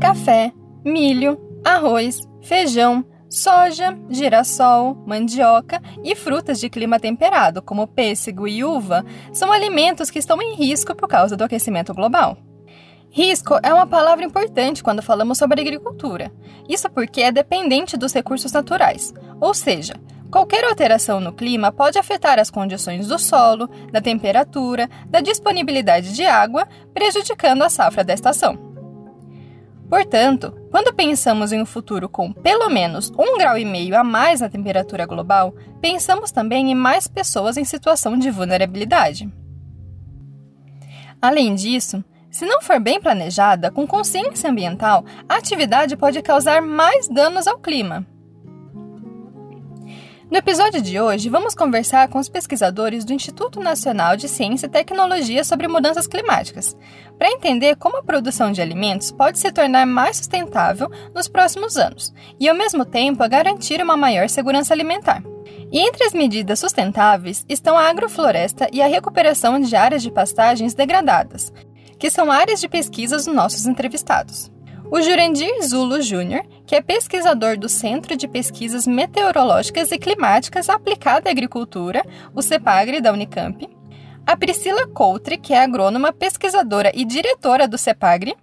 Café, milho, arroz, feijão, soja, girassol, mandioca e frutas de clima temperado, como pêssego e uva, são alimentos que estão em risco por causa do aquecimento global. Risco é uma palavra importante quando falamos sobre agricultura. Isso porque é dependente dos recursos naturais, ou seja, qualquer alteração no clima pode afetar as condições do solo, da temperatura, da disponibilidade de água, prejudicando a safra da estação. Portanto, quando pensamos em um futuro com pelo menos um grau e meio a mais na temperatura global, pensamos também em mais pessoas em situação de vulnerabilidade. Além disso, se não for bem planejada, com consciência ambiental, a atividade pode causar mais danos ao clima. No episódio de hoje, vamos conversar com os pesquisadores do Instituto Nacional de Ciência e Tecnologia sobre mudanças climáticas, para entender como a produção de alimentos pode se tornar mais sustentável nos próximos anos e, ao mesmo tempo, garantir uma maior segurança alimentar. E entre as medidas sustentáveis estão a agrofloresta e a recuperação de áreas de pastagens degradadas, que são áreas de pesquisa dos nossos entrevistados. O Jurandir Zulo Júnior, que é pesquisador do Centro de Pesquisas Meteorológicas e Climáticas Aplicada à Agricultura, o CEPAGRE da Unicamp, a Priscila Coutre, que é agrônoma, pesquisadora e diretora do CEPAGRE,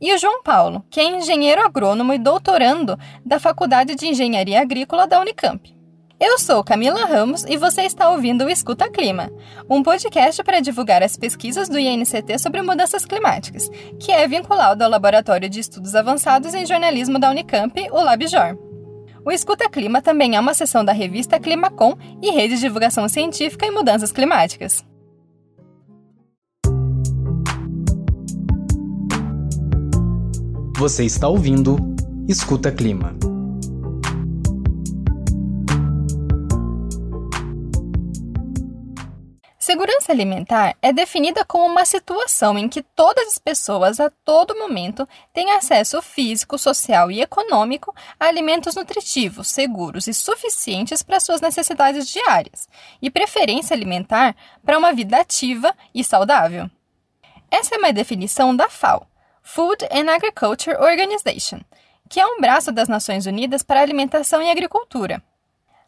e o João Paulo, que é engenheiro agrônomo e doutorando da Faculdade de Engenharia Agrícola da Unicamp. Eu sou Camila Ramos e você está ouvindo o Escuta Clima, um podcast para divulgar as pesquisas do INCT sobre mudanças climáticas, que é vinculado ao Laboratório de Estudos Avançados em Jornalismo da Unicamp, o LabJOR. O Escuta Clima também é uma seção da revista Climacom e rede de divulgação científica e mudanças climáticas. Você está ouvindo Escuta Clima. Segurança alimentar é definida como uma situação em que todas as pessoas a todo momento têm acesso físico, social e econômico a alimentos nutritivos, seguros e suficientes para suas necessidades diárias, e preferência alimentar para uma vida ativa e saudável. Essa é uma definição da FAO, Food and Agriculture Organization, que é um braço das Nações Unidas para Alimentação e Agricultura.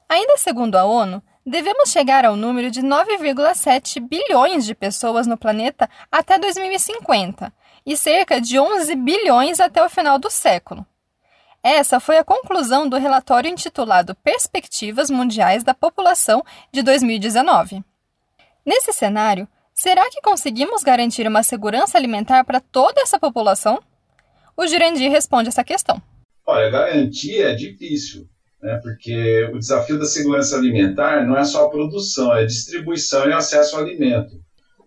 Ainda segundo a ONU, Devemos chegar ao número de 9,7 bilhões de pessoas no planeta até 2050 e cerca de 11 bilhões até o final do século. Essa foi a conclusão do relatório intitulado Perspectivas Mundiais da População de 2019. Nesse cenário, será que conseguimos garantir uma segurança alimentar para toda essa população? O Jurandir responde essa questão. Olha, garantir é difícil, né? porque o desafio da segurança alimentar não é só a produção, é a distribuição e acesso ao alimento.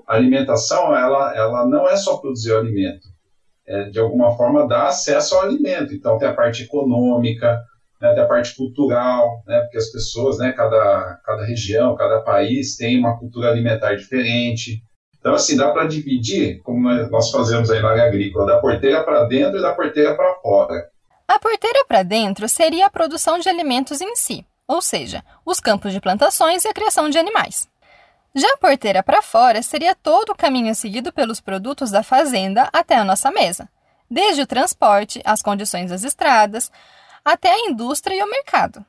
A alimentação, ela, ela não é só produzir o alimento, é, de alguma forma dar acesso ao alimento. Então, tem a parte econômica, né, tem a parte cultural, né, porque as pessoas, né, cada, cada região, cada país tem uma cultura alimentar diferente. Então, assim, dá para dividir, como nós fazemos aí na área agrícola, da porteira para dentro e da porteira para fora. A porteira para dentro seria a produção de alimentos em si, ou seja, os campos de plantações e a criação de animais. Já a porteira para fora seria todo o caminho seguido pelos produtos da fazenda até a nossa mesa, desde o transporte, as condições das estradas, até a indústria e o mercado.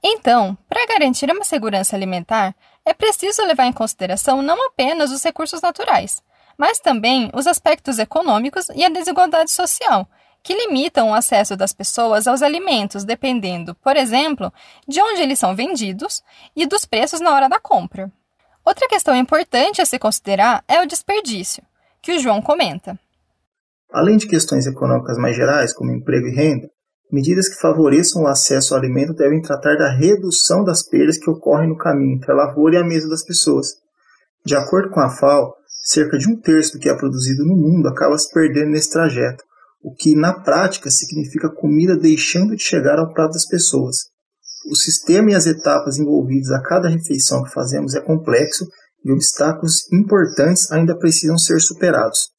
Então, para garantir uma segurança alimentar, é preciso levar em consideração não apenas os recursos naturais, mas também os aspectos econômicos e a desigualdade social, que limitam o acesso das pessoas aos alimentos, dependendo, por exemplo, de onde eles são vendidos e dos preços na hora da compra. Outra questão importante a se considerar é o desperdício, que o João comenta. Além de questões econômicas mais gerais, como emprego e renda, medidas que favoreçam o acesso ao alimento devem tratar da redução das perdas que ocorrem no caminho entre a lavoura e a mesa das pessoas. De acordo com a FAO, cerca de um terço do que é produzido no mundo acaba se perdendo nesse trajeto, o que na prática significa comida deixando de chegar ao prato das pessoas. O sistema e as etapas envolvidas a cada refeição que fazemos é complexo e obstáculos importantes ainda precisam ser superados.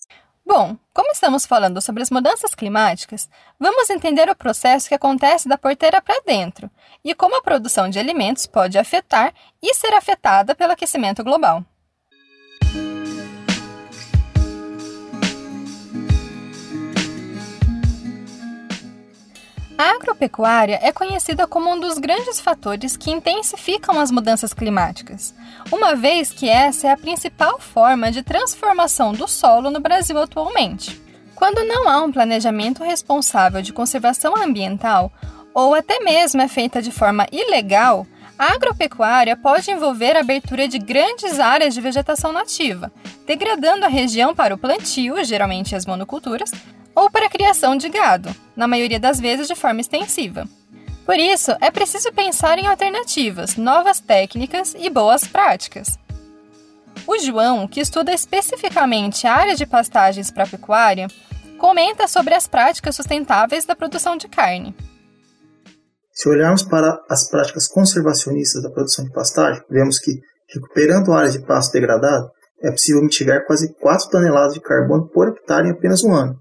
Bom, como estamos falando sobre as mudanças climáticas, vamos entender o processo que acontece da porteira para dentro e como a produção de alimentos pode afetar e ser afetada pelo aquecimento global. A agropecuária é conhecida como um dos grandes fatores que intensificam as mudanças climáticas, uma vez que essa é a principal forma de transformação do solo no Brasil atualmente. Quando não há um planejamento responsável de conservação ambiental, ou até mesmo é feita de forma ilegal, a agropecuária pode envolver a abertura de grandes áreas de vegetação nativa, degradando a região para o plantio, geralmente as monoculturas, ou para a criação de gado, na maioria das vezes de forma extensiva. Por isso, é preciso pensar em alternativas, novas técnicas e boas práticas. O João, que estuda especificamente a área de pastagens para pecuária, comenta sobre as práticas sustentáveis da produção de carne. Se olharmos para as práticas conservacionistas da produção de pastagem, vemos que, recuperando áreas de pasto degradado, é possível mitigar quase 4 toneladas de carbono por hectare em apenas um ano.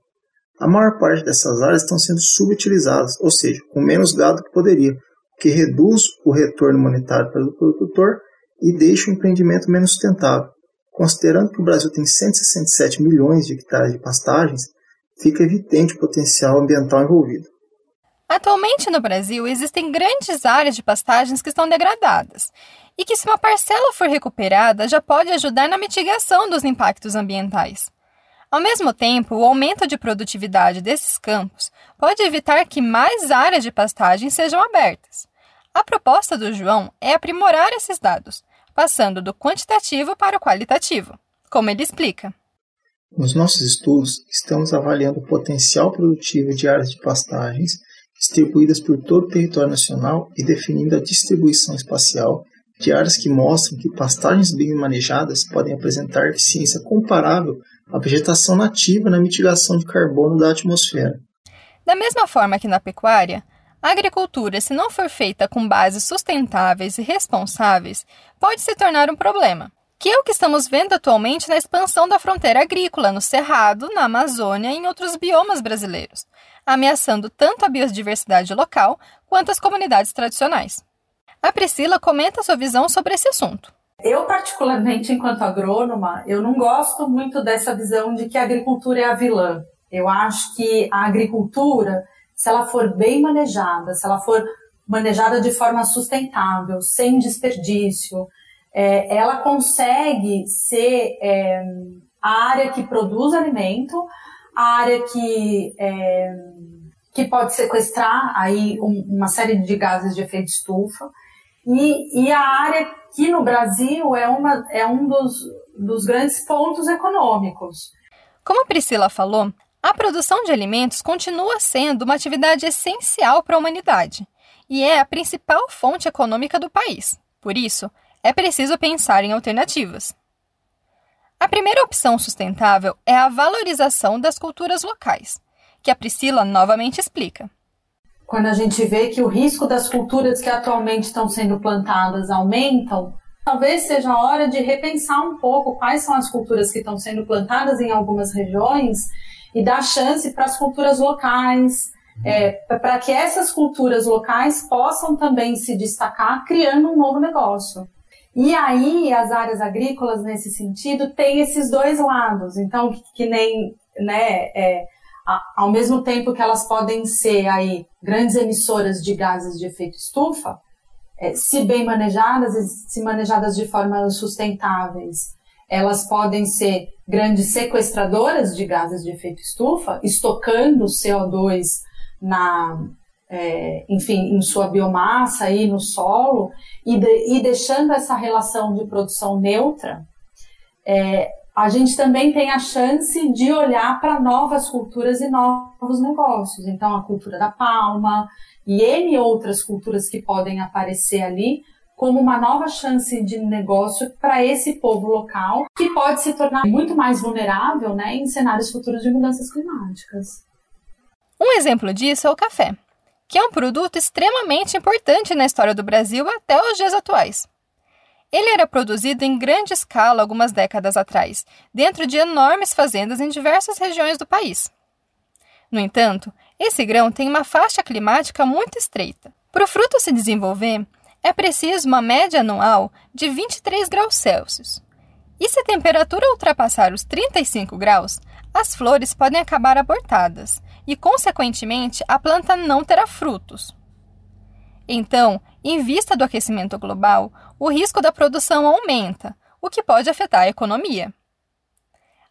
A maior parte dessas áreas estão sendo subutilizadas, ou seja, com menos gado que poderia, o que reduz o retorno monetário para o produtor e deixa o empreendimento menos sustentável. Considerando que o Brasil tem 167 milhões de hectares de pastagens, fica evidente o potencial ambiental envolvido. Atualmente no Brasil existem grandes áreas de pastagens que estão degradadas e que, se uma parcela for recuperada, já pode ajudar na mitigação dos impactos ambientais. Ao mesmo tempo, o aumento de produtividade desses campos pode evitar que mais áreas de pastagem sejam abertas. A proposta do João é aprimorar esses dados, passando do quantitativo para o qualitativo, como ele explica. Nos nossos estudos, estamos avaliando o potencial produtivo de áreas de pastagens distribuídas por todo o território nacional e definindo a distribuição espacial de áreas que mostram que pastagens bem manejadas podem apresentar eficiência comparável à vegetação nativa na mitigação de carbono da atmosfera. Da mesma forma que na pecuária, a agricultura, se não for feita com bases sustentáveis e responsáveis, pode se tornar um problema, que é o que estamos vendo atualmente na expansão da fronteira agrícola no Cerrado, na Amazônia e em outros biomas brasileiros, ameaçando tanto a biodiversidade local quanto as comunidades tradicionais. A Priscila comenta sua visão sobre esse assunto. Eu, particularmente, enquanto agrônoma, eu não gosto muito dessa visão de que a agricultura é a vilã. Eu acho que a agricultura, se ela for bem manejada, se ela for manejada de forma sustentável, sem desperdício, é, ela consegue ser é, a área que produz alimento, a área que, é, que pode sequestrar aí um, uma série de gases de efeito estufa, e, e a área que no Brasil é, uma, é um dos, dos grandes pontos econômicos. Como a Priscila falou, a produção de alimentos continua sendo uma atividade essencial para a humanidade e é a principal fonte econômica do país. Por isso, é preciso pensar em alternativas. A primeira opção sustentável é a valorização das culturas locais, que a Priscila novamente explica quando a gente vê que o risco das culturas que atualmente estão sendo plantadas aumentam, talvez seja a hora de repensar um pouco quais são as culturas que estão sendo plantadas em algumas regiões e dar chance para as culturas locais, é, para que essas culturas locais possam também se destacar criando um novo negócio. E aí as áreas agrícolas nesse sentido têm esses dois lados. Então que nem né, é, ao mesmo tempo que elas podem ser aí grandes emissoras de gases de efeito estufa, é, se bem manejadas e se manejadas de forma sustentáveis, elas podem ser grandes sequestradoras de gases de efeito estufa, estocando CO2 na, é, enfim, em sua biomassa e no solo e, de, e deixando essa relação de produção neutra, é, a gente também tem a chance de olhar para novas culturas e novos negócios. Então, a cultura da palma e N outras culturas que podem aparecer ali como uma nova chance de negócio para esse povo local, que pode se tornar muito mais vulnerável né, em cenários futuros de mudanças climáticas. Um exemplo disso é o café, que é um produto extremamente importante na história do Brasil até os dias atuais. Ele era produzido em grande escala algumas décadas atrás, dentro de enormes fazendas em diversas regiões do país. No entanto, esse grão tem uma faixa climática muito estreita. Para o fruto se desenvolver, é preciso uma média anual de 23 graus Celsius. E se a temperatura ultrapassar os 35 graus, as flores podem acabar abortadas e, consequentemente, a planta não terá frutos. Então, em vista do aquecimento global, o risco da produção aumenta, o que pode afetar a economia.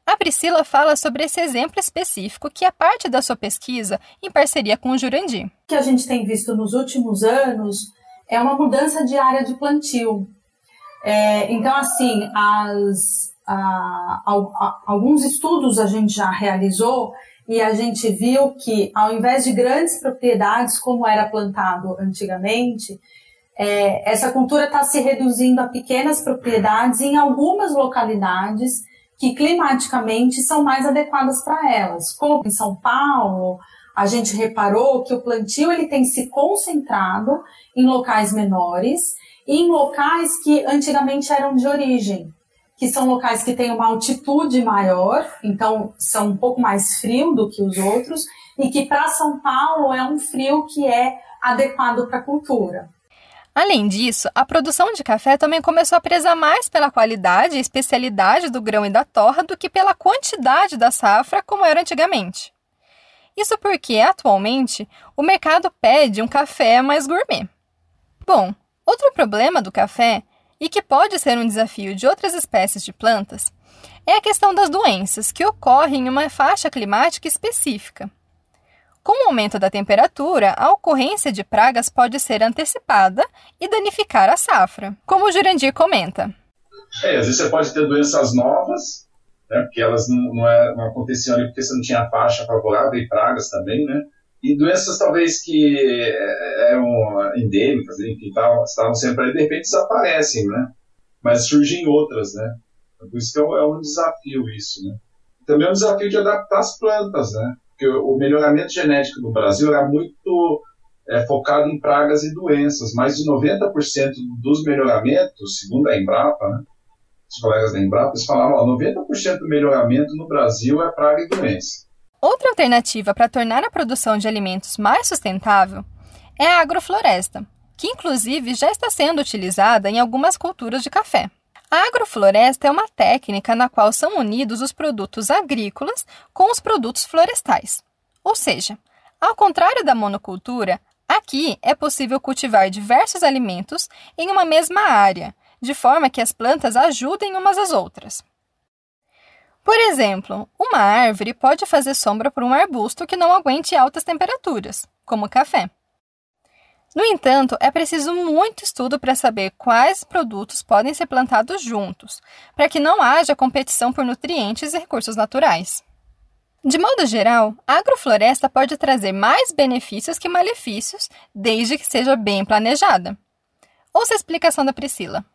A Priscila fala sobre esse exemplo específico que é parte da sua pesquisa em parceria com o Jurandir. O que a gente tem visto nos últimos anos é uma mudança de área de plantio. É, então, assim, as, a, a, alguns estudos a gente já realizou e a gente viu que, ao invés de grandes propriedades, como era plantado antigamente, é, essa cultura está se reduzindo a pequenas propriedades em algumas localidades que climaticamente são mais adequadas para elas. Como em São Paulo, a gente reparou que o plantio ele tem se concentrado em locais menores e em locais que antigamente eram de origem que são locais que têm uma altitude maior, então são um pouco mais frio do que os outros, e que para São Paulo é um frio que é adequado para a cultura. Além disso, a produção de café também começou a prezar mais pela qualidade e especialidade do grão e da torra do que pela quantidade da safra, como era antigamente. Isso porque, atualmente, o mercado pede um café mais gourmet. Bom, outro problema do café e que pode ser um desafio de outras espécies de plantas, é a questão das doenças que ocorrem em uma faixa climática específica. Com o aumento da temperatura, a ocorrência de pragas pode ser antecipada e danificar a safra, como o Jurandir comenta. É, às vezes você pode ter doenças novas, né, porque elas não, não, é, não aconteciam ali porque você não tinha faixa favorável e pragas também, né? e doenças talvez que é, eram endêmicas, enfim, estavam sempre aí, de repente desaparecem, né? Mas surgem outras, né? Por isso que é, é um desafio isso, né? Também é um desafio de adaptar as plantas, né? Porque o melhoramento genético no Brasil era muito é, focado em pragas e doenças. Mais de 90% dos melhoramentos, segundo a Embrapa, né? Os colegas da Embrapa, eles falavam, ó, 90% do melhoramento no Brasil é praga e doença. Outra alternativa para tornar a produção de alimentos mais sustentável é a agrofloresta, que inclusive já está sendo utilizada em algumas culturas de café. A agrofloresta é uma técnica na qual são unidos os produtos agrícolas com os produtos florestais. Ou seja, ao contrário da monocultura, aqui é possível cultivar diversos alimentos em uma mesma área, de forma que as plantas ajudem umas às outras. Por exemplo, uma árvore pode fazer sombra para um arbusto que não aguente altas temperaturas, como o café. No entanto, é preciso muito estudo para saber quais produtos podem ser plantados juntos, para que não haja competição por nutrientes e recursos naturais. De modo geral, a agrofloresta pode trazer mais benefícios que malefícios, desde que seja bem planejada. Ouça a explicação da Priscila.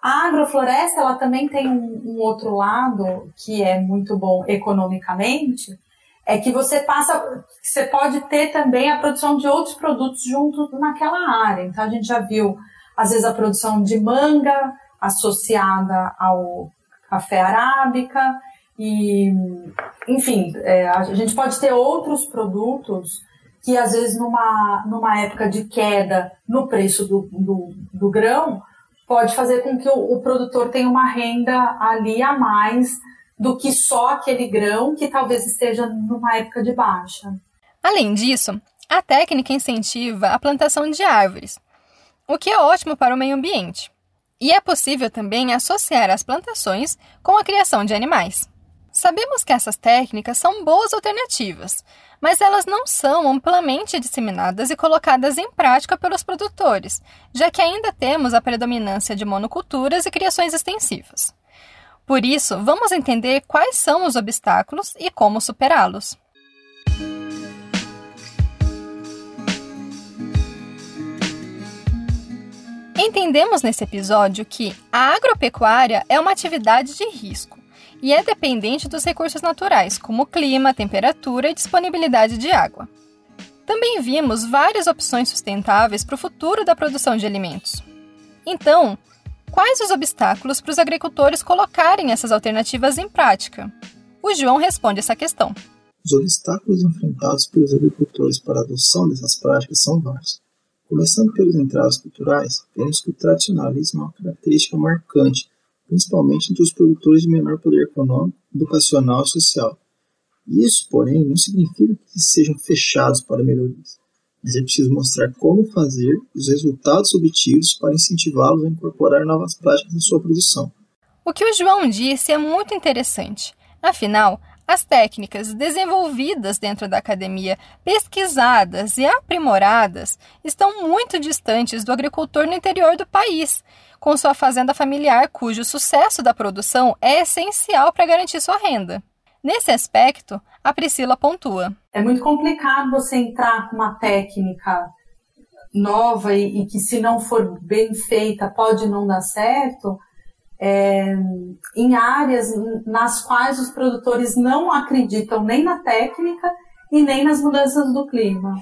A agrofloresta ela também tem um, um, outro lado que é muito bom economicamente, é que você passa, você pode ter também a produção de outros produtos junto naquela área. Então a gente já viu às vezes a produção de manga associada ao café arábica e, enfim, é, a gente pode ter outros produtos que às vezes numa, numa época de queda no preço do, do, do grão pode fazer com que o, o produtor tenha uma renda ali a mais do que só aquele grão que talvez esteja numa época de baixa. Além disso, a técnica incentiva a plantação de árvores, o que é ótimo para o meio ambiente. E é possível também associar as plantações com a criação de animais. Sabemos que essas técnicas são boas alternativas, mas elas não são amplamente disseminadas e colocadas em prática pelos produtores, já que ainda temos a predominância de monoculturas e criações extensivas. Por isso, vamos entender quais são os obstáculos e como superá-los. Entendemos nesse episódio que a agropecuária é uma atividade de risco e é dependente dos recursos naturais, como clima, temperatura e disponibilidade de água. Também vimos várias opções sustentáveis para o futuro da produção de alimentos. Então, quais os obstáculos para os agricultores colocarem essas alternativas em prática? O João responde essa questão. Os obstáculos enfrentados pelos agricultores para a adoção dessas práticas são vários. Começando pelos entraves culturais, vemos que o tradicionalismo é uma característica marcante principalmente entre os produtores de menor poder econômico, educacional e social. Isso, porém, não significa que sejam fechados para melhorias, mas é preciso mostrar como fazer e os resultados obtidos para incentivá-los a incorporar novas práticas na sua produção. O que o João disse é muito interessante. Afinal, as técnicas desenvolvidas dentro da academia, pesquisadas e aprimoradas, estão muito distantes do agricultor no interior do país, com sua fazenda familiar, cujo sucesso da produção é essencial para garantir sua renda. Nesse aspecto, a Priscila pontua. É muito complicado você entrar com uma técnica nova e, e que, se não for bem feita, pode não dar certo é, em áreas nas quais os produtores não acreditam nem na técnica e nem nas mudanças do clima.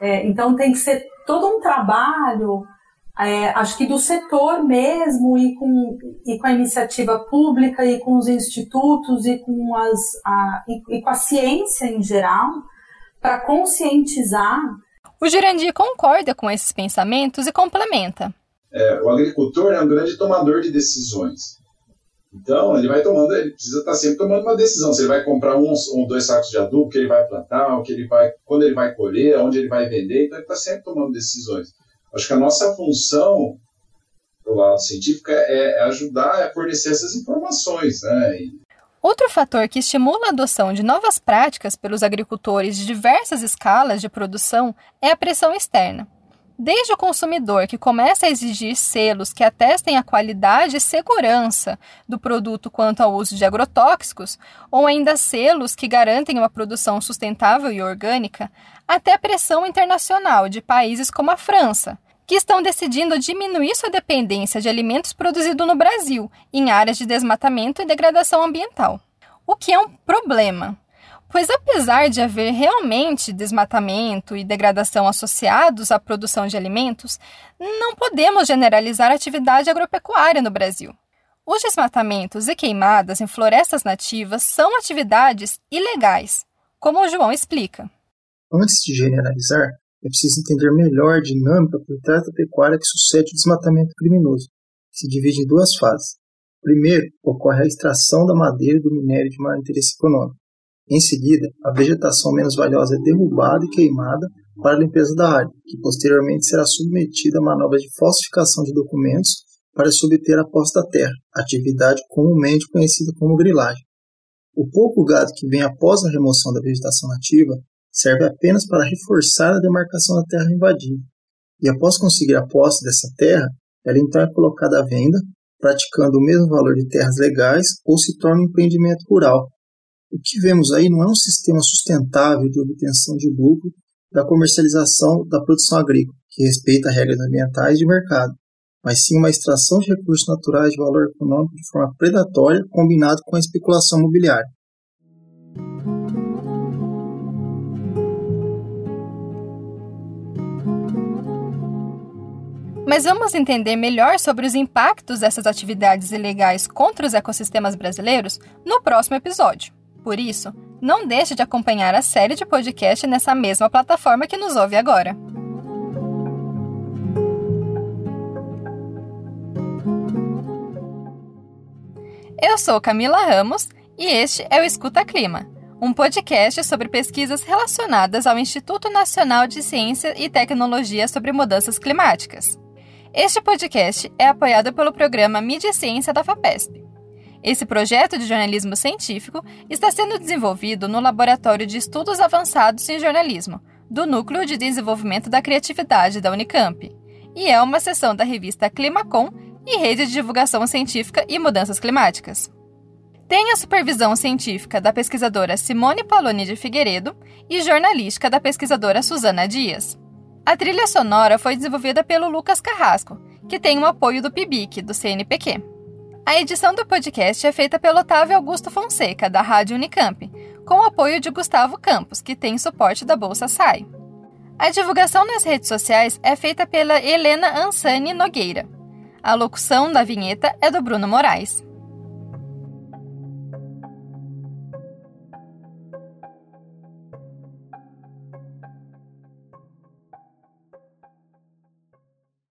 É, então tem que ser todo um trabalho, é, acho que do setor mesmo e com, e com a iniciativa pública e com os institutos e com, as, a, e, e com a ciência em geral para conscientizar. O Jurandir concorda com esses pensamentos e complementa é, o agricultor é um grande tomador de decisões. Então, ele vai tomando, ele precisa estar sempre tomando uma decisão. Se ele vai comprar um ou dois sacos de adubo, que ele vai plantar, o que ele vai, quando ele vai colher, onde ele vai vender. Então, ele está sempre tomando decisões. Acho que a nossa função do lado científico é, é ajudar a fornecer essas informações. Né? E... Outro fator que estimula a adoção de novas práticas pelos agricultores de diversas escalas de produção é a pressão externa. Desde o consumidor que começa a exigir selos que atestem a qualidade e segurança do produto quanto ao uso de agrotóxicos, ou ainda selos que garantem uma produção sustentável e orgânica, até a pressão internacional de países como a França, que estão decidindo diminuir sua dependência de alimentos produzidos no Brasil em áreas de desmatamento e degradação ambiental. O que é um problema, Pois apesar de haver realmente desmatamento e degradação associados à produção de alimentos, não podemos generalizar a atividade agropecuária no Brasil. Os desmatamentos e queimadas em florestas nativas são atividades ilegais, como o João explica. Antes de generalizar, é preciso entender melhor a dinâmica por trás da pecuária que sucede o desmatamento criminoso, que se divide em duas fases. Primeiro, ocorre a extração da madeira e do minério de maior interesse econômico. Em seguida, a vegetação menos valiosa é derrubada e queimada para a limpeza da área, que posteriormente será submetida a manobras de falsificação de documentos para se obter a posse da terra, atividade comumente conhecida como grilagem. O pouco gado que vem após a remoção da vegetação nativa serve apenas para reforçar a demarcação da terra invadida, e após conseguir a posse dessa terra, ela então é colocada à venda, praticando o mesmo valor de terras legais ou se torna um empreendimento rural, o que vemos aí não é um sistema sustentável de obtenção de lucro da comercialização da produção agrícola, que respeita regras ambientais de mercado, mas sim uma extração de recursos naturais de valor econômico de forma predatória combinado com a especulação imobiliária. Mas vamos entender melhor sobre os impactos dessas atividades ilegais contra os ecossistemas brasileiros no próximo episódio. Por isso, não deixe de acompanhar a série de podcast nessa mesma plataforma que nos ouve agora. Eu sou Camila Ramos e este é o Escuta Clima, um podcast sobre pesquisas relacionadas ao Instituto Nacional de Ciência e Tecnologia sobre Mudanças Climáticas. Este podcast é apoiado pelo programa Mídia Ciência da FAPESP. Esse projeto de jornalismo científico está sendo desenvolvido no Laboratório de Estudos Avançados em Jornalismo, do Núcleo de Desenvolvimento da Criatividade da Unicamp, e é uma seção da revista Climacom e Rede de Divulgação Científica e Mudanças Climáticas. Tem a supervisão científica da pesquisadora Simone Paloni de Figueiredo e jornalística da pesquisadora Suzana Dias. A trilha sonora foi desenvolvida pelo Lucas Carrasco, que tem o apoio do PIBIC, do CNPq. A edição do podcast é feita pelo Otávio Augusto Fonseca, da Rádio Unicamp, com o apoio de Gustavo Campos, que tem suporte da Bolsa SAI. A divulgação nas redes sociais é feita pela Helena Ansani Nogueira. A locução da vinheta é do Bruno Moraes.